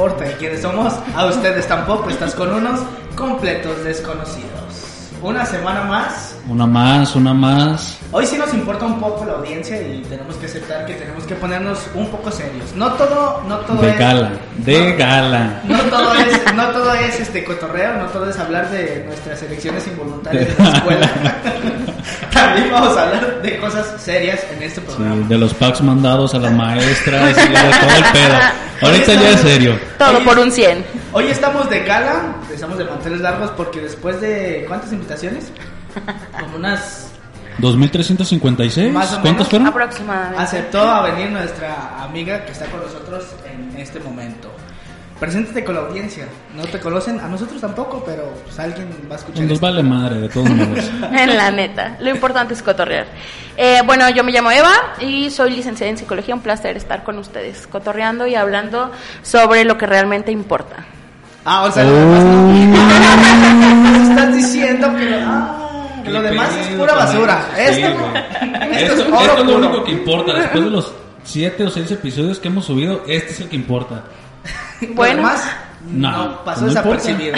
importa quiénes somos, a ustedes tampoco, estás con unos completos desconocidos. Una semana más. Una más, una más. Hoy sí nos importa un poco la audiencia y tenemos que aceptar que tenemos que ponernos un poco serios. No todo, no todo De es gala, de no- gala. No todo es, no todo es este cotorreo, no todo es hablar de nuestras elecciones involuntarias de la escuela. También vamos a hablar de cosas serias en este Sí, programa. de los packs mandados a las maestras y de todo el pedo. Ahorita ya es serio. Todo por un 100. Hoy estamos de gala, estamos de manteles largos porque después de ¿cuántas Como unas 2356. Más o ¿Cuántos menos. fueron? Aproximadamente. aceptó a venir nuestra amiga que está con nosotros en este momento. Preséntate con la audiencia. No te conocen, a nosotros tampoco, pero pues, alguien va a escuchar. Nos esto. vale madre, de todos modos. En la neta, lo importante es cotorrear. Eh, bueno, yo me llamo Eva y soy licenciada en psicología. Un placer estar con ustedes, cotorreando y hablando sobre lo que realmente importa. Ah, o sea, lo demás no. Estás diciendo que lo, ah, lo demás es pura basura. Sí, Esto, esto Esto, es oro esto es lo puro. único que importa. Después de los 7 o 6 episodios que hemos subido, este es el que importa. Lo Bueno. demás No, no, pasó no desapercibido.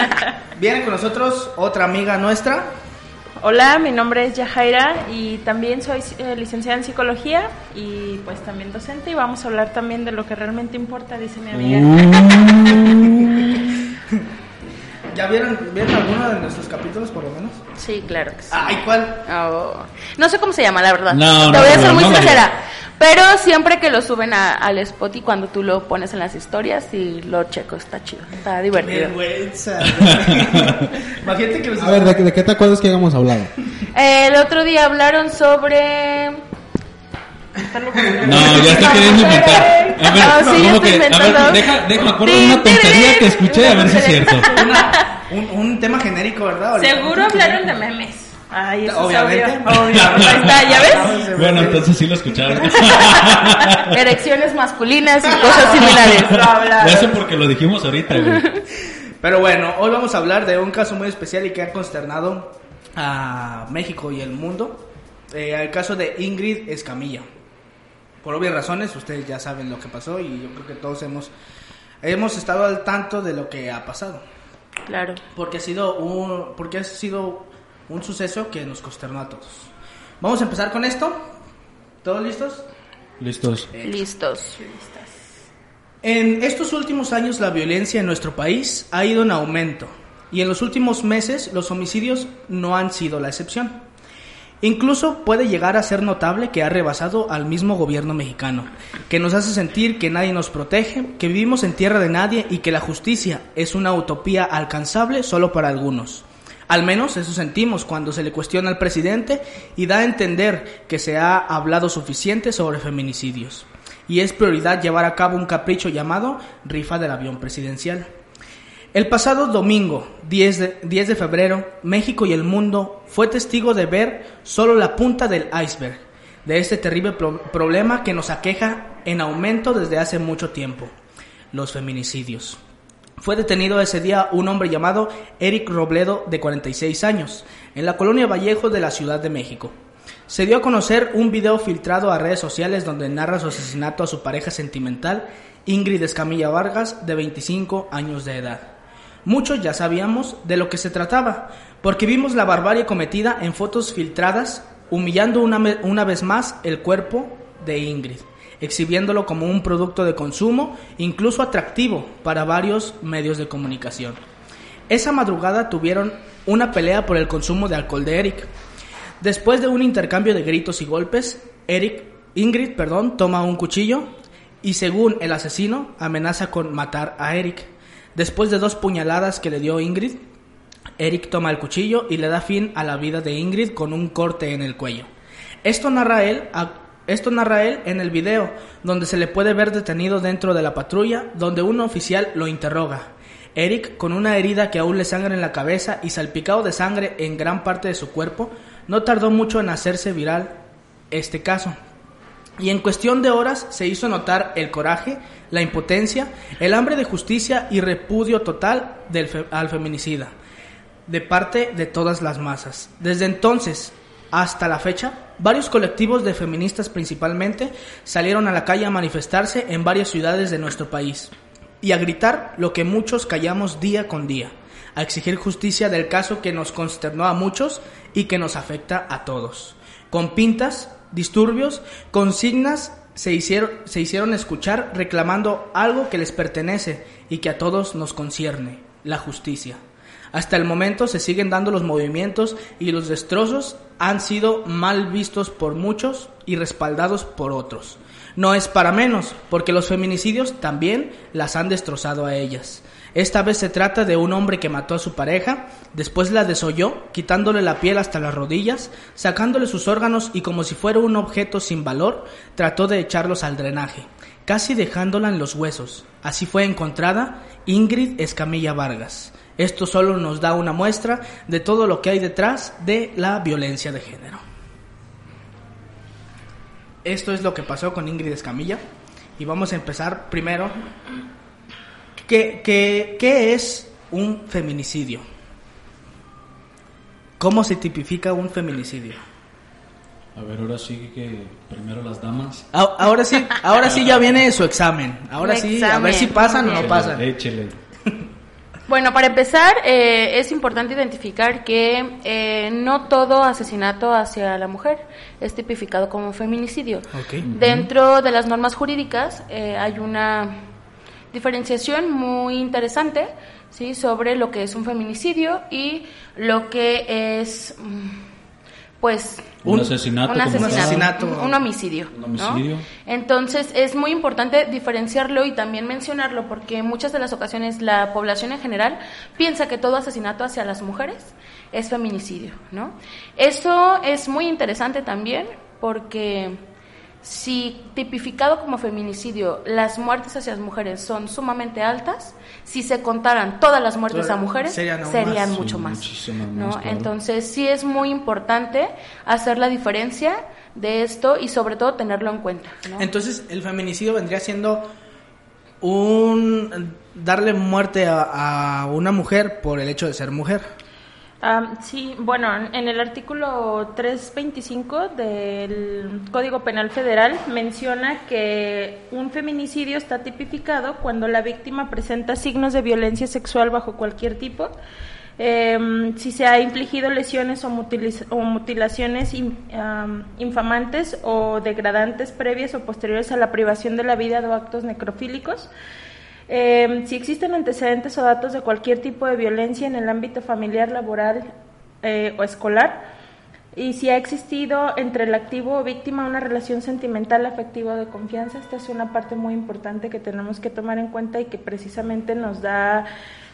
Viene con nosotros otra amiga nuestra. Hola, mi nombre es Yajaira y también soy eh, licenciada en psicología y pues también docente y vamos a hablar también de lo que realmente importa, dice mi amiga. Uh, ¿Ya vieron, vieron alguno de nuestros capítulos por lo menos? Sí, claro que sí. Ay, ¿cuál? Oh. No sé cómo se llama, la verdad. No, Te no, voy a no, ser muy no lo sincera. Pero siempre que lo suben a- al spot y cuando tú lo pones en las historias y lo checo, está chido, está divertido. Vergüenza. güey. Imagínate que los A ver, ¿de, de qué te acuerdas que habíamos hablado? Eh, el otro día hablaron sobre... No, ya está queriendo inventar. A ver, Ah, sí, ya como estoy que, a inventando. ver, deja, deja, me acuerdo de una tontería que escuché, a ver si es cierto. Una- un, un tema genérico, ¿verdad? Seguro hablaron de memes. Ay, eso Obviamente. es obvio. Obvio. Ahí está, ¿ya ves? Bueno, entonces sí lo escucharon. Erecciones masculinas y cosas similares. Sé porque lo dijimos ahorita, güey. Pero bueno, hoy vamos a hablar de un caso muy especial y que ha consternado a México y el mundo. Eh, el caso de Ingrid Escamilla. Por obvias razones, ustedes ya saben lo que pasó y yo creo que todos hemos, hemos estado al tanto de lo que ha pasado. Claro. Porque ha sido un, porque ha sido un suceso que nos consternó a todos. Vamos a empezar con esto. ¿Todos listos? Listos. Listos. En estos últimos años la violencia en nuestro país ha ido en aumento y en los últimos meses los homicidios no han sido la excepción. Incluso puede llegar a ser notable que ha rebasado al mismo gobierno mexicano, que nos hace sentir que nadie nos protege, que vivimos en tierra de nadie y que la justicia es una utopía alcanzable solo para algunos. Al menos eso sentimos cuando se le cuestiona al presidente y da a entender que se ha hablado suficiente sobre feminicidios. Y es prioridad llevar a cabo un capricho llamado rifa del avión presidencial. El pasado domingo, 10 de, 10 de febrero, México y el mundo fue testigo de ver solo la punta del iceberg de este terrible pro- problema que nos aqueja en aumento desde hace mucho tiempo, los feminicidios. Fue detenido ese día un hombre llamado Eric Robledo, de 46 años, en la colonia Vallejo de la Ciudad de México. Se dio a conocer un video filtrado a redes sociales donde narra su asesinato a su pareja sentimental, Ingrid Escamilla Vargas, de 25 años de edad. Muchos ya sabíamos de lo que se trataba, porque vimos la barbarie cometida en fotos filtradas, humillando una, una vez más el cuerpo de Ingrid, exhibiéndolo como un producto de consumo, incluso atractivo para varios medios de comunicación. Esa madrugada tuvieron una pelea por el consumo de alcohol de Eric. Después de un intercambio de gritos y golpes, Eric, Ingrid, perdón, toma un cuchillo y según el asesino amenaza con matar a Eric. Después de dos puñaladas que le dio Ingrid, Eric toma el cuchillo y le da fin a la vida de Ingrid con un corte en el cuello. Esto narra él, esto narra él en el video, donde se le puede ver detenido dentro de la patrulla, donde un oficial lo interroga. Eric, con una herida que aún le sangra en la cabeza y salpicado de sangre en gran parte de su cuerpo, no tardó mucho en hacerse viral este caso. Y en cuestión de horas se hizo notar el coraje, la impotencia, el hambre de justicia y repudio total del al feminicida, de parte de todas las masas. Desde entonces hasta la fecha, varios colectivos de feministas principalmente salieron a la calle a manifestarse en varias ciudades de nuestro país. y a gritar lo que muchos callamos día con día, a exigir justicia del caso que nos consternó a muchos y que nos afecta a todos. Con pintas, disturbios, consignas se hicieron, se hicieron escuchar reclamando algo que les pertenece y que a todos nos concierne, la justicia. Hasta el momento se siguen dando los movimientos y los destrozos han sido mal vistos por muchos y respaldados por otros. No es para menos, porque los feminicidios también las han destrozado a ellas. Esta vez se trata de un hombre que mató a su pareja, después la desolló, quitándole la piel hasta las rodillas, sacándole sus órganos y como si fuera un objeto sin valor, trató de echarlos al drenaje, casi dejándola en los huesos. Así fue encontrada Ingrid Escamilla Vargas. Esto solo nos da una muestra de todo lo que hay detrás de la violencia de género. Esto es lo que pasó con Ingrid Escamilla. Y vamos a empezar primero. ¿Qué, qué, qué es un feminicidio? ¿Cómo se tipifica un feminicidio? A ver, ahora sí que primero las damas. A- Ahora sí, ahora sí ya viene su examen. Ahora Un sí, a ver si pasan o no Échele, pasan. Échele. Bueno, para empezar, eh, es importante identificar que eh, no todo asesinato hacia la mujer es tipificado como feminicidio. Ok. Dentro de las normas jurídicas eh, hay una diferenciación muy interesante sí sobre lo que es un feminicidio y lo que es mm, pues Un, Un- asesinato. un asesinato, tal. asesinato. un, un homicidio. Un. Entonces es muy importante diferenciarlo y también mencionarlo porque en muchas de las ocasiones la población en general piensa que todo asesinato hacia las mujeres es feminicidio, ¿no? Eso es muy interesante también porque si tipificado como feminicidio las muertes hacia las mujeres son sumamente altas, si se contaran todas las muertes a mujeres serían aún serían más. mucho más, ¿no? más, claro. Entonces sí es muy importante hacer la diferencia de esto y sobre todo tenerlo en cuenta. ¿no? Entonces, el feminicidio vendría siendo un darle muerte a, a una mujer por el hecho de ser mujer. Ah, sí, bueno, en el artículo 325 del Código Penal Federal menciona que un feminicidio está tipificado cuando la víctima presenta signos de violencia sexual bajo cualquier tipo, eh, si se ha infligido lesiones o, mutilaciones in- am, infamantes o degradantes previas o posteriores a la privación de la vida o actos necrofílicos. Eh, si existen antecedentes o datos de cualquier tipo de violencia en el ámbito familiar, laboral eh, o escolar, y si ha existido entre el activo o víctima una relación sentimental, afectiva o de confianza, esta es una parte muy importante que tenemos que tomar en cuenta y que precisamente nos da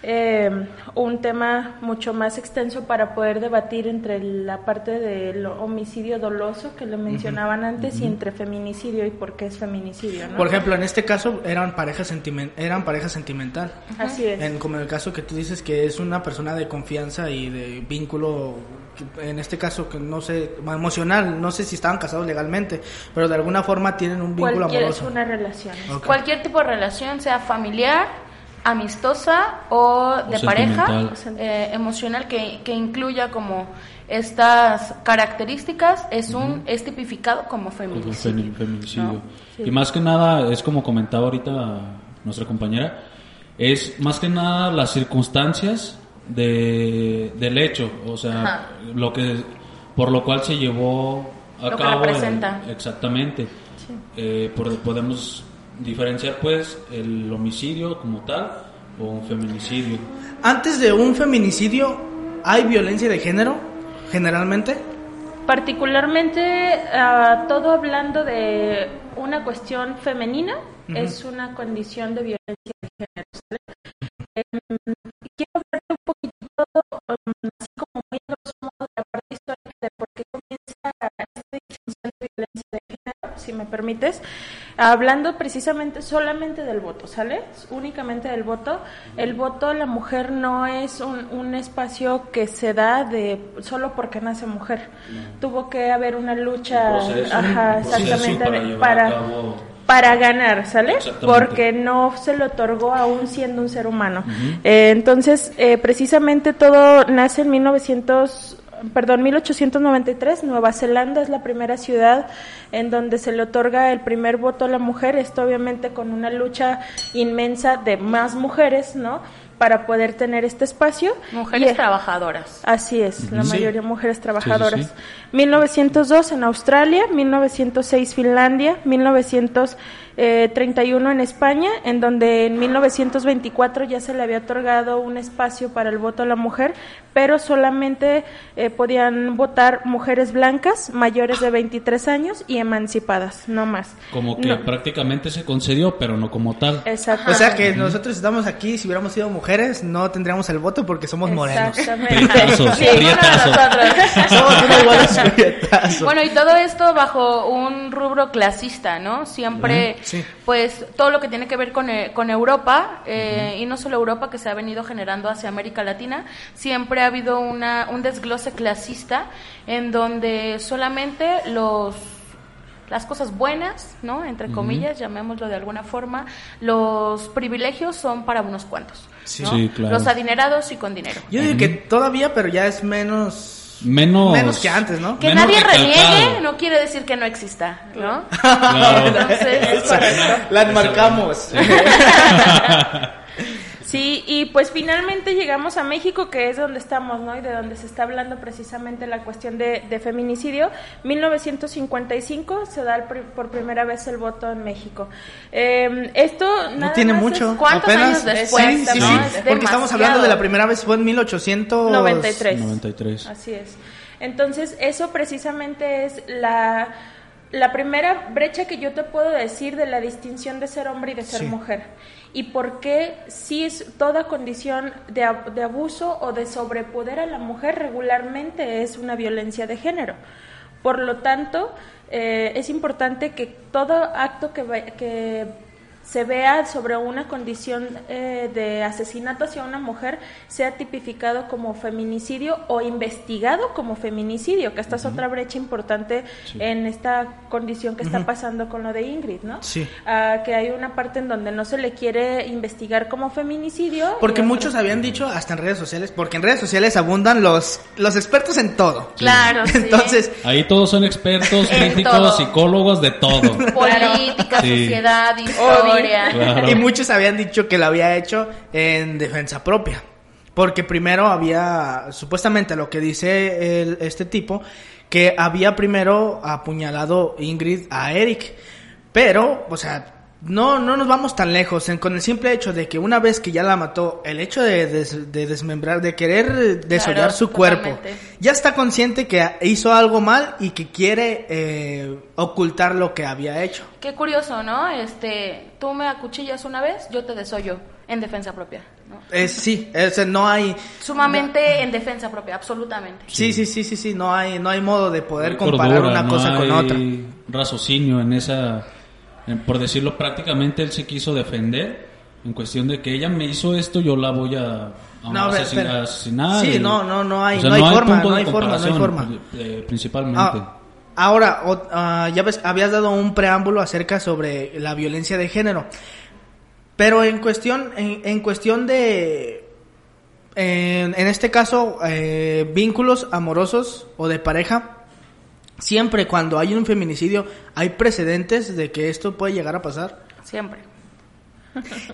eh, un tema mucho más extenso para poder debatir entre la parte del homicidio doloso que le mencionaban antes y entre feminicidio y por qué es feminicidio. ¿no? Por ejemplo, en este caso eran pareja sentimen- eran pareja sentimental. Así es. En, como en el caso que tú dices que es una persona de confianza y de vínculo, en este caso que no sé, emocional, no sé si estaban casados legalmente, pero de alguna forma tienen un vínculo Cualquier es amoroso. una relación. Cualquier tipo de relación, sea familiar, amistosa o de pareja, eh, emocional, que, que incluya como estas características, es un es tipificado como feminicidio. femi- feminicidio. ¿no? Y más que nada, es como comentaba ahorita nuestra compañera, es más que nada las circunstancias de, del hecho, o sea, Ajá. lo que por lo cual se llevó a Lo que cabo. el- representa. exactamente. Eh, por- podemos diferenciar pues el homicidio como tal o un feminicidio. Antes de un feminicidio, ¿hay violencia de género? Generalmente. Particularmente, ah, todo hablando de una cuestión femenina, es una condición de violencia de género. ¿sale? Em, quiero hablarte un poquito, um, así como muy a grosso modo, de la parte histórica de por qué comienza esta distinción de violencia de género, si me permites, hablando precisamente solamente del voto, ¿sale? Únicamente del voto. El voto, la mujer no es un, un espacio que se da de solo porque nace mujer. Tuvo que haber una lucha, proceso, ajá, un exactamente, para para, ganar, ¿sale? Porque no se le otorgó aún siendo un ser humano. Eh, entonces, eh, precisamente todo nace en 1900 perdón, 1893, Nueva Zelanda es la primera ciudad en donde se le otorga el primer voto a la mujer, esto obviamente con una lucha inmensa de más mujeres, ¿no? Para poder tener este espacio. Mujeres Y- trabajadoras. Así es, la Sí. mayoría mujeres trabajadoras. sí. 1902 en Australia, 1906 Finlandia, 1931 en España, en donde en 1924 ya se le había otorgado un espacio para el voto a la mujer, pero solamente eh, podían votar mujeres blancas mayores de 23 años y emancipadas, no más. Como que No. prácticamente se concedió, pero no como tal. Exacto. O sea que nosotros estamos aquí, si hubiéramos sido mujeres, no tendríamos el voto porque somos morenos. Exactamente. Prietazos, Sí, ninguno de prietazos. nosotros. Somos unos buenos prietazos. Bueno, y todo esto bajo un rubro clasista, ¿no? Siempre, sí. pues, todo lo que tiene que ver con, eh, con Europa, eh, y no solo Europa, que se ha venido generando hacia América Latina, siempre ha habido una, un desglose clasista en donde solamente los las cosas buenas, ¿no? Entre comillas, llamémoslo de alguna forma, los privilegios son para unos cuantos, Sí. ¿no? Sí, claro. Los adinerados y con dinero. Yo digo que todavía, pero ya es menos... Menos. Menos que antes, ¿no? Que nadie recalcado. reniegue no quiere decir que no exista, ¿no? Claro. Entonces, es. La marcamos. Sí, y pues finalmente llegamos a México, que es donde estamos, ¿no? Y de donde se está hablando precisamente la cuestión de, de feminicidio. 1955 se da el pri- por primera vez el voto en México. Eh, esto No nada tiene más mucho. es ¿Cuántos apenas. años después, Sí, sí, no? sí. Es Porque estamos hablando de la primera vez, fue en 1800... 93. 93. Así es. Entonces, eso precisamente es la, la primera brecha que yo te puedo decir de la distinción de ser hombre y de ser Sí. mujer. Y por qué si es toda condición de, de abuso o de sobrepoder a la mujer regularmente es una violencia de género. Por lo tanto, eh, es importante que todo acto que, que se vea sobre una condición eh, de asesinato hacia una mujer sea tipificado como feminicidio o investigado como feminicidio, que esta es otra brecha importante Sí. en esta condición que está pasando con lo de Ingrid, ¿no? Sí. Ah, que hay una parte en donde no se le quiere investigar como feminicidio. Porque muchos habían dicho, hasta en redes sociales, porque en redes sociales abundan los, los expertos en todo. Claro, sí. Entonces, Ahí todos son expertos, críticos, psicólogos, de todo. Política, Sí. sociedad, historia. Claro. y muchos habían dicho que lo había hecho en defensa propia. Porque primero había, supuestamente lo que dice el- este tipo, que había primero apuñalado Ingrid a Eric. Pero, o sea, no, no nos vamos tan lejos. En- con el simple hecho de que una vez que ya la mató, el hecho de, des- de desmembrar, de querer desollar Claro, su cuerpo, totalmente. ya está consciente que hizo algo mal y que quiere eh, ocultar lo que había hecho. Qué curioso, ¿no? Este, tú me acuchillas una vez, yo te desollo en defensa propia, ¿no? Eh, sí, es- no hay... Sumamente en defensa propia, absolutamente. Sí, sí, sí, sí, sí, no hay, no hay modo de poder No hay comparar cordura, una no cosa con hay otra. raciocinio en esa, por decirlo prácticamente, él se quiso defender en cuestión de que ella me hizo esto, yo la voy a, a No, pero- asesin- pero- a asesinar. sí, y- no, no, no hay- o sea, no hay forma, punto no de hay forma, no hay forma. eh, principalmente. Ah, ahora, o- ah, ya ves, habías dado un preámbulo acerca sobre la violencia de género, pero en cuestión, en, en cuestión de, en, en este caso, eh, vínculos amorosos o de pareja, siempre cuando hay un feminicidio hay precedentes de que esto puede llegar a pasar. Siempre.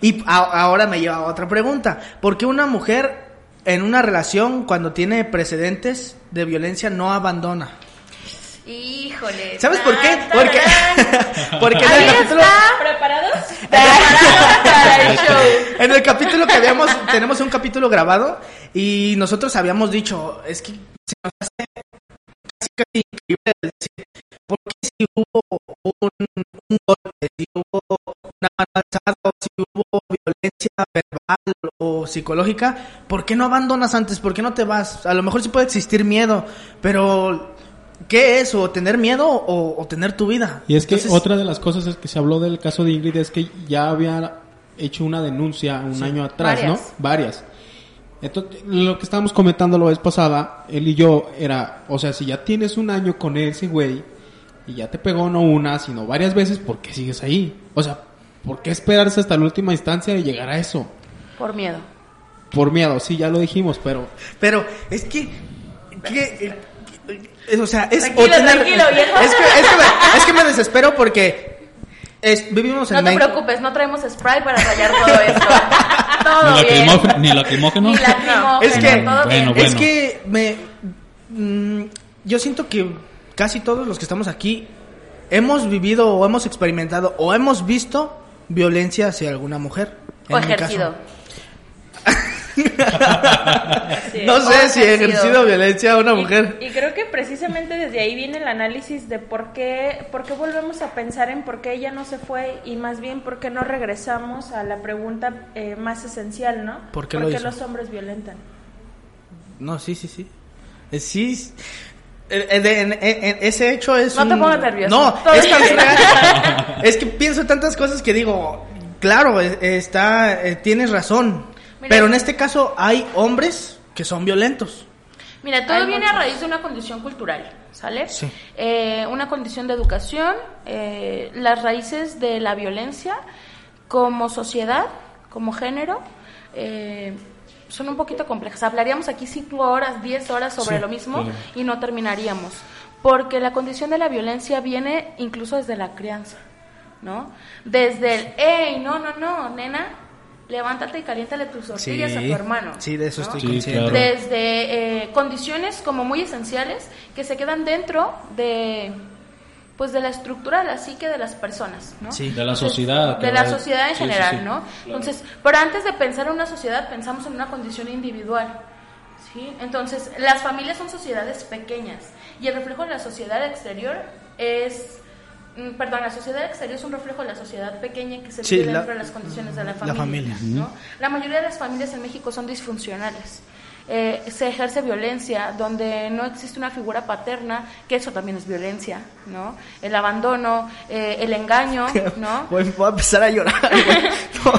Y a- ahora me lleva a otra pregunta. ¿Por qué una mujer en una relación cuando tiene precedentes de violencia no abandona? Híjole. ¿Sabes por qué? Porque, porque en el capítulo, está. ¿Preparados? Preparados para el show. en el capítulo que habíamos, tenemos un capítulo grabado y nosotros habíamos dicho, es que se nos hace casi, casi increíble decir, ¿por qué si hubo un, un golpe, si hubo una mano alzada, o si hubo violencia verbal o psicológica, ¿por qué no abandonas antes? ¿Por qué no te vas? A lo mejor sí puede existir miedo, pero ¿qué es? ¿O tener miedo o, o tener tu vida? Y es que Entonces, otra de las cosas es que se habló del caso de Ingrid es que ya había hecho una denuncia un año atrás, Varias. ¿no? Varias. Entonces, lo que estábamos comentando la vez pasada, él y yo, era, o sea, si ya tienes un año con ese güey y ya te pegó no una, sino varias veces, ¿por qué sigues ahí? O sea, ¿por qué esperarse hasta la última instancia de llegar a eso? Por miedo. Por miedo, sí, ya lo dijimos, pero Pero es que ¿Qué? Eh, O sea, es... Tranquilo, o tener- tranquilo, viejo. Es que, es que me, es que me desespero porque es- vivimos en No te México. preocupes, no traemos spray para rayar todo esto. todo Ni bien. lacrimógeno, ni lacrimógeno. Ni lacrimógeno, Es que- todo bien. Bueno, Es que me... mm, yo siento que casi todos los que estamos aquí hemos vivido o hemos experimentado o hemos visto violencia hacia alguna mujer. O En mi ejercido. Sí. No sé si he ejercido. violencia a una Y- mujer. Y, creo que precisamente desde ahí viene el análisis de por qué, por qué volvemos a pensar en por qué ella no se fue y más bien por qué no regresamos a la pregunta eh, más esencial, ¿no? ¿Por qué lo los hombres violentan? No, sí, sí, sí. Eh, Sí. es- de- en- en- en- ese hecho es No te pongas nervioso. No, es es bien. real. Es que pienso tantas cosas que digo, claro, eh, está, tienes razón. Mira. pero en este caso hay hombres que son violentos. Mira, todo Hay viene muchos. a raíz de una condición cultural, ¿sale? Sí. Eh, una condición de educación, eh, las raíces de la violencia como sociedad, como género, eh, son un poquito complejas. Hablaríamos aquí cinco horas, diez horas sobre Sí, lo mismo y no terminaríamos. Porque la condición de la violencia viene incluso desde la crianza, ¿no? Desde el, hey, no, no, no, nena, levántate y caliéntale tus tortillas a tu hermano. Sí, de eso ¿no? estoy Sí, consciente. claro. desde eh, condiciones como muy esenciales que se quedan dentro de pues de la estructura de la psique de las personas, ¿no? Sí. De la sociedad. de la sociedad en sí, general, sí, ¿no? claro. Entonces, pero antes de pensar en una sociedad, pensamos en una condición individual, ¿sí? Entonces, las familias son sociedades pequeñas y el reflejo de la sociedad exterior es, perdón, la sociedad exterior es un reflejo de la sociedad pequeña que se Sí, vive la- dentro de las condiciones de la la familia, familia. ¿no? La mayoría de las familias en México son disfuncionales. Eh, se ejerce violencia donde no existe una figura paterna, que eso también es violencia, ¿no? El abandono, eh, el engaño, ¿no? Voy, voy a empezar a llorar. No.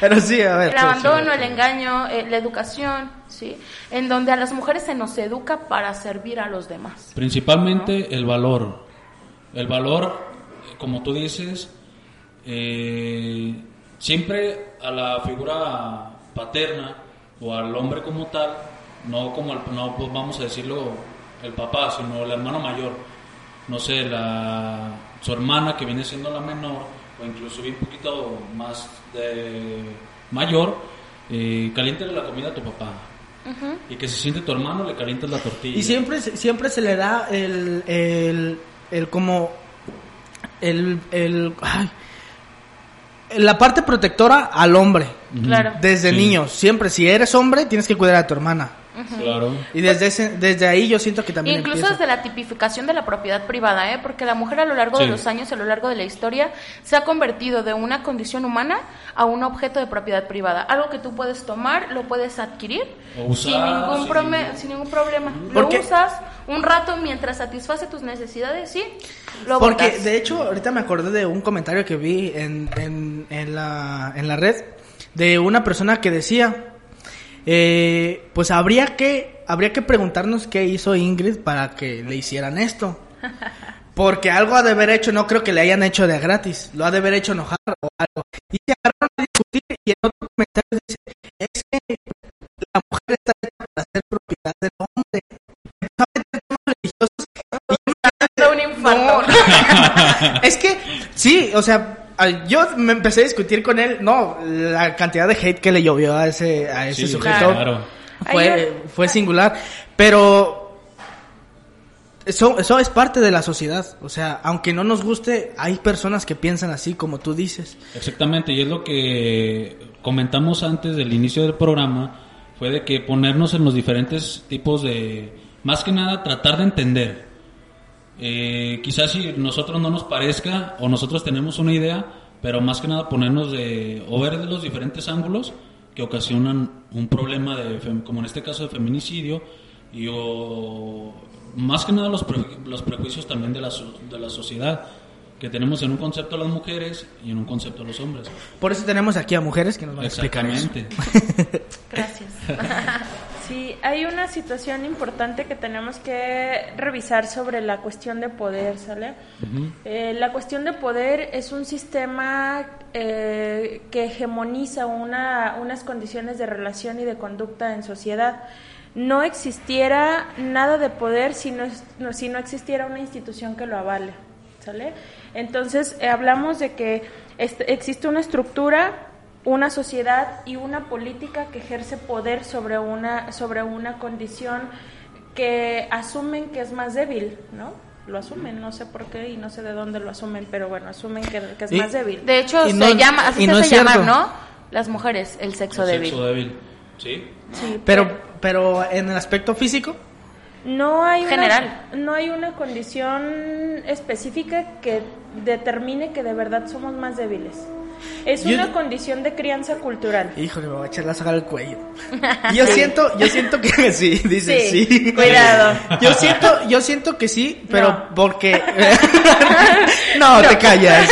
Pero sí, a ver. El abandono, el engaño, eh, la educación, ¿sí? En donde a las mujeres se nos educa para servir a los demás. Principalmente el valor. El valor, como tú dices, eh, siempre a la figura paterna o al hombre como tal, no como el, no pues, vamos a decirlo el papá, sino el hermano mayor. No sé, la, su hermana que viene siendo la menor, o incluso un poquito más de mayor, eh, caliéntale la comida a tu papá. Y que se siente tu hermano, le calientas la tortilla. Y siempre, se- siempre se le da el, el, el como, el, el, ay, la parte protectora al hombre. Claro. Desde Sí. niños, siempre, si eres hombre, tienes que cuidar a tu hermana. Claro. Y desde, ese, desde ahí yo siento que también Incluso empieza. desde la tipificación de la propiedad privada, ¿eh? porque la mujer a lo largo de los años, a lo largo de la historia, se ha convertido de una condición humana a un objeto de propiedad privada. Algo que tú puedes tomar, lo puedes adquirir usar, sin, ningún sí. prome- sin ningún problema. Lo usas un rato mientras satisface tus necesidades, sí. Lo Porque botas. de hecho, ahorita me acordé de un comentario que vi en, en, en la, en la red de una persona que decía, eh, pues habría que, habría que preguntarnos qué hizo Ingrid para que le hicieran esto. Porque algo ha de haber hecho, no creo que le hayan hecho de gratis, lo ha de haber hecho enojar o algo. Y se agarraron a discutir y en otro comentario dice, es que la mujer está hecha para ser propiedad del hombre. Me un infarto. no. es que, sí, o sea, yo me empecé a discutir con él. No, la cantidad de hate que le llovió a ese, a ese Sí, sujeto claro. fue, fue singular. Pero eso, eso es parte de la sociedad. O sea, aunque no nos guste, hay personas que piensan así, como tú dices. Exactamente, y es lo que comentamos antes del inicio del programa, fue de que ponernos en los diferentes tipos de, más que nada, tratar de entender. Eh, quizás si nosotros no nos parezca o nosotros tenemos una idea, pero más que nada ponernos de, o ver de los diferentes ángulos que ocasionan un problema de, como en este caso de feminicidio, y o más que nada los, pre- los prejuicios también de la, de la sociedad que tenemos en un concepto a las mujeres y en un concepto a los hombres. Por eso tenemos aquí a mujeres que nos van a explicar. Exactamente. Gracias. Sí, hay una situación importante que tenemos que revisar sobre la cuestión de poder, ¿sale? Eh, la cuestión de poder es un sistema eh, que hegemoniza una, unas condiciones de relación y de conducta en sociedad. no existiera nada de poder si no, si no existiera una institución que lo avale. ¿Sale? Entonces, eh, hablamos de que este- existe una estructura, una sociedad y una política que ejerce poder sobre una, sobre una condición que asumen que es más débil, ¿no? Lo asumen, no sé por qué y no sé de dónde lo asumen, pero bueno, asumen que, que es Y- más débil. De hecho, se no- llama, así se no cierto. llamar, ¿no? Las mujeres, el sexo El débil. sexo débil. Sí. Sí, Pero, pero en el aspecto físico, No hay una- General. no hay una condición específica que determine que de verdad somos más débiles. Es Yo- una condición de crianza cultural. híjole, me voy a echar la soga al cuello. Yo siento, yo siento que sí, dice Sí, sí. cuidado. Yo siento, yo siento que sí, pero No. porque no, te callas.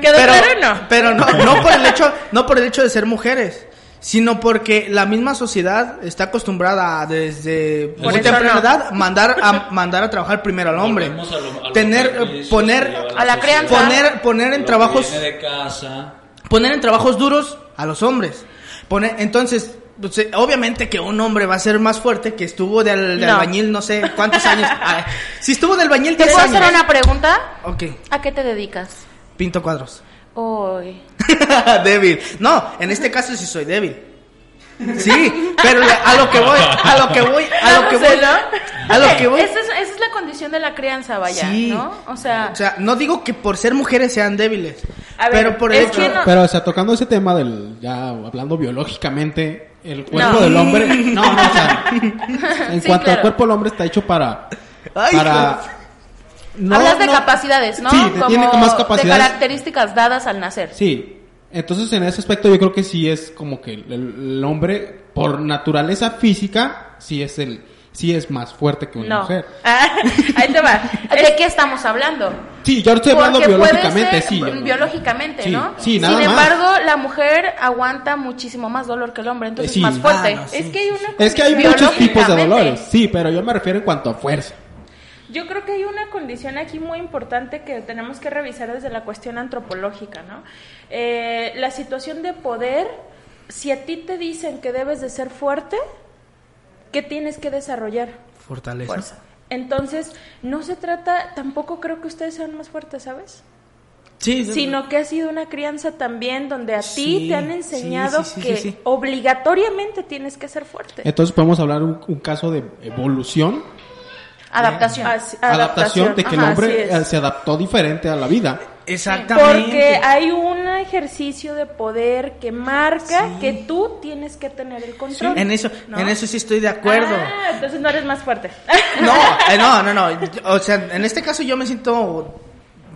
¿Quedó pero, claro o no? Pero no, no por el hecho, no por el hecho de ser mujeres, sino porque la misma sociedad está acostumbrada a, desde Por muy temprana edad mandar a mandar a trabajar primero al hombre, a lo- a lo tener, poner, a la crianza. poner, poner en trabajos viene de casa. poner en trabajos duros a los hombres. Poner, entonces, pues, eh, obviamente que un hombre va a ser más fuerte que estuvo de, al- de No. albañil no sé cuántos años. Si estuvo de albañil ¿Te 10 puedo años. hacer una pregunta? Ok, ¿A qué te dedicas? pinto cuadros. Hoy. débil. No, en este caso sí soy débil. Sí, pero a lo que voy, a lo que voy, a lo que voy, a lo que voy. Esa es, esa es la condición de la crianza, vaya, Sí. ¿no? O sea, O sea, no digo que por ser mujeres sean débiles, A ver, pero por el es hecho que no- Pero, o sea, tocando ese tema del, ya hablando biológicamente, el cuerpo No. del hombre, no, no, o sea, en Sí, cuanto claro. al cuerpo del hombre está hecho para, Ay, para, no, hablas de no- capacidades, ¿no? Sí, tiene Como más capacidades. De características dadas al nacer. Sí, entonces en ese aspecto yo creo que sí es como que el, el hombre por naturaleza física sí es el, sí es más fuerte que una No. mujer. Ah, ahí te va. ¿De qué estamos hablando? Sí, yo estoy hablando Porque puede biológicamente, ser sí. biológicamente, Sí, ¿no? sí, nada Sin más. embargo, la mujer aguanta muchísimo más dolor que el hombre, entonces Eh, sí. es más fuerte. Ah, no, sí. Es que hay una Es que hay muchos tipos de dolores, sí, pero yo me refiero en cuanto a fuerza. Yo creo que hay una condición aquí muy importante que tenemos que revisar desde la cuestión antropológica, ¿no? Eh, la situación de poder, si a ti te dicen que debes de ser fuerte, ¿qué tienes que desarrollar? Fortaleza. Fuerza. Entonces, no se trata, tampoco creo que ustedes sean más fuertes, ¿sabes? Sí, Sino que ha sido una crianza también donde a ti te han sí, enseñado sí, sí, que sí, sí. obligatoriamente tienes que ser fuerte. Entonces podemos hablar un, un caso de evolución, Adaptación. Así- adaptación, de que el hombre eh, se adaptó diferente a la vida. Exactamente. Porque hay un ejercicio de poder que marca Sí. que tú tienes que tener el control. En eso, ¿no? en eso sí estoy de acuerdo. Ah, entonces no eres más fuerte. No, eh, no, no, no. O sea, en este caso yo me siento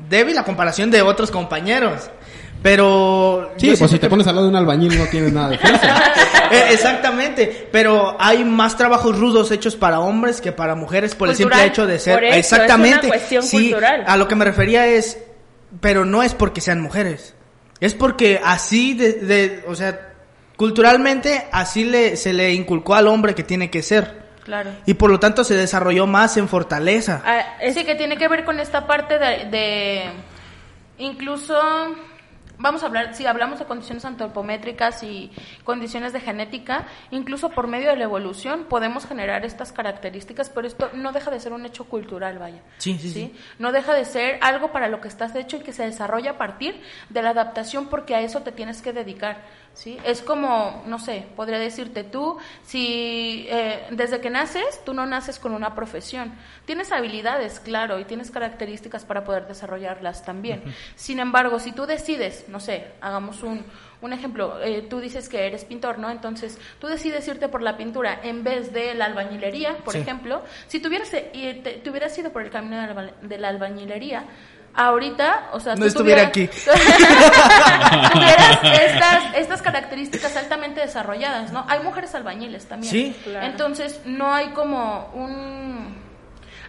débil a comparación de otros compañeros. Pero. Sí, pues si te que- pones al lado de un albañil no tienes nada de fuerza. Eh, exactamente, pero hay más trabajos rudos hechos para hombres que para mujeres por el simple hecho de ser. Por eso, es una exactamente. cuestión sí, cultural. A lo que me refería es, pero no es porque sean mujeres, es porque así de, de- o sea, culturalmente así le se le inculcó al hombre que tiene que ser Claro. y por lo tanto se desarrolló más en fortaleza. Ah, Sí, que tiene que ver con esta parte de, de incluso vamos a hablar, si hablamos de condiciones antropométricas y condiciones de genética, incluso por medio de la evolución podemos generar estas características, pero esto no deja de ser un hecho cultural, vaya. Sí, sí, sí. No deja de ser algo para lo que estás hecho y que se desarrolla a partir de la adaptación porque a eso te tienes que dedicar. ¿sí? Es como, no sé, podría decirte tú, si eh, desde que naces, tú no naces con una profesión. Tienes habilidades, claro, y tienes características para poder desarrollarlas también. Sin embargo, si tú decides, no sé, hagamos un, un ejemplo, eh, tú dices que eres pintor, ¿no? Entonces, tú decides irte por la pintura en vez de la albañilería, por Sí. ejemplo. Si tuvieras, eh, te, te hubieras ido por el camino de la, alba- de la albañilería, ahorita, o sea, No tú estuviera tuvieras- aquí. tuvieras estas, estas características altamente desarrolladas, ¿no? Hay mujeres albañiles también. Sí. Claro. Entonces, no hay como un